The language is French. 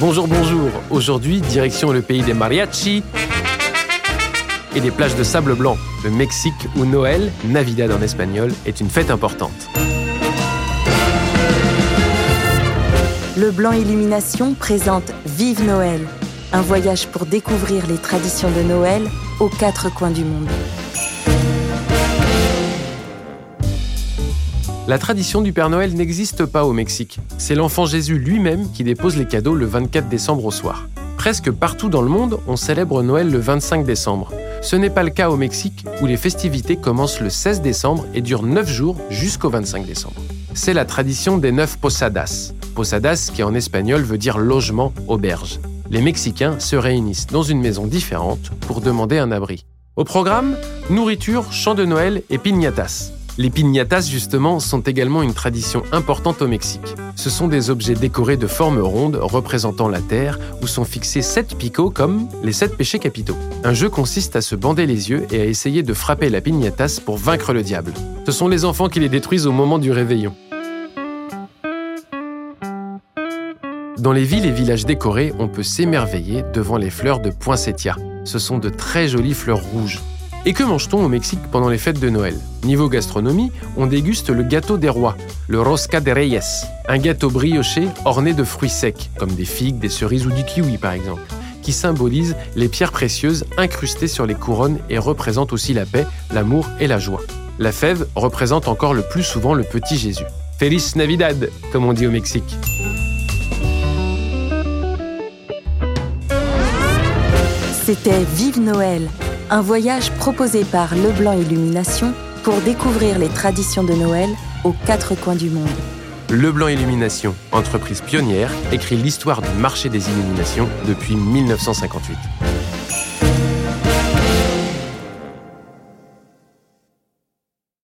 Bonjour, bonjour. Aujourd'hui, direction le pays des mariachis et des plages de sable blanc, le Mexique où Noël, Navidad en espagnol, est une fête importante. Le Blanc Illumination présente Vive Noël, un voyage pour découvrir les traditions de Noël aux quatre coins du monde. La tradition du Père Noël n'existe pas au Mexique. C'est l'enfant Jésus lui-même qui dépose les cadeaux le 24 décembre au soir. Presque partout dans le monde, on célèbre Noël le 25 décembre. Ce n'est pas le cas au Mexique, où les festivités commencent le 16 décembre et durent 9 jours jusqu'au 25 décembre. C'est la tradition des neuf posadas. Posadas, qui en espagnol veut dire logement, auberge. Les Mexicains se réunissent dans une maison différente pour demander un abri. Au programme, nourriture, chant de Noël et piñatas. Les piñatas, justement, sont également une tradition importante au Mexique. Ce sont des objets décorés de formes rondes représentant la terre où sont fixés sept picots comme les sept péchés capitaux. Un jeu consiste à se bander les yeux et à essayer de frapper la piñatas pour vaincre le diable. Ce sont les enfants qui les détruisent au moment du réveillon. Dans les villes et villages décorés, on peut s'émerveiller devant les fleurs de poinsettia. Ce sont de très jolies fleurs rouges. Et que mange-t-on au Mexique pendant les fêtes de Noël? Niveau gastronomie, on déguste le gâteau des rois, le rosca de reyes, un gâteau brioché orné de fruits secs, comme des figues, des cerises ou du kiwi par exemple, qui symbolise les pierres précieuses incrustées sur les couronnes et représente aussi la paix, l'amour et la joie. La fève représente encore le plus souvent le petit Jésus. Feliz Navidad, comme on dit au Mexique. C'était Vive Noël, un voyage proposé par Leblanc Illumination pour découvrir les traditions de Noël aux quatre coins du monde. Leblanc Illumination, entreprise pionnière, écrit l'histoire du marché des illuminations depuis 1958.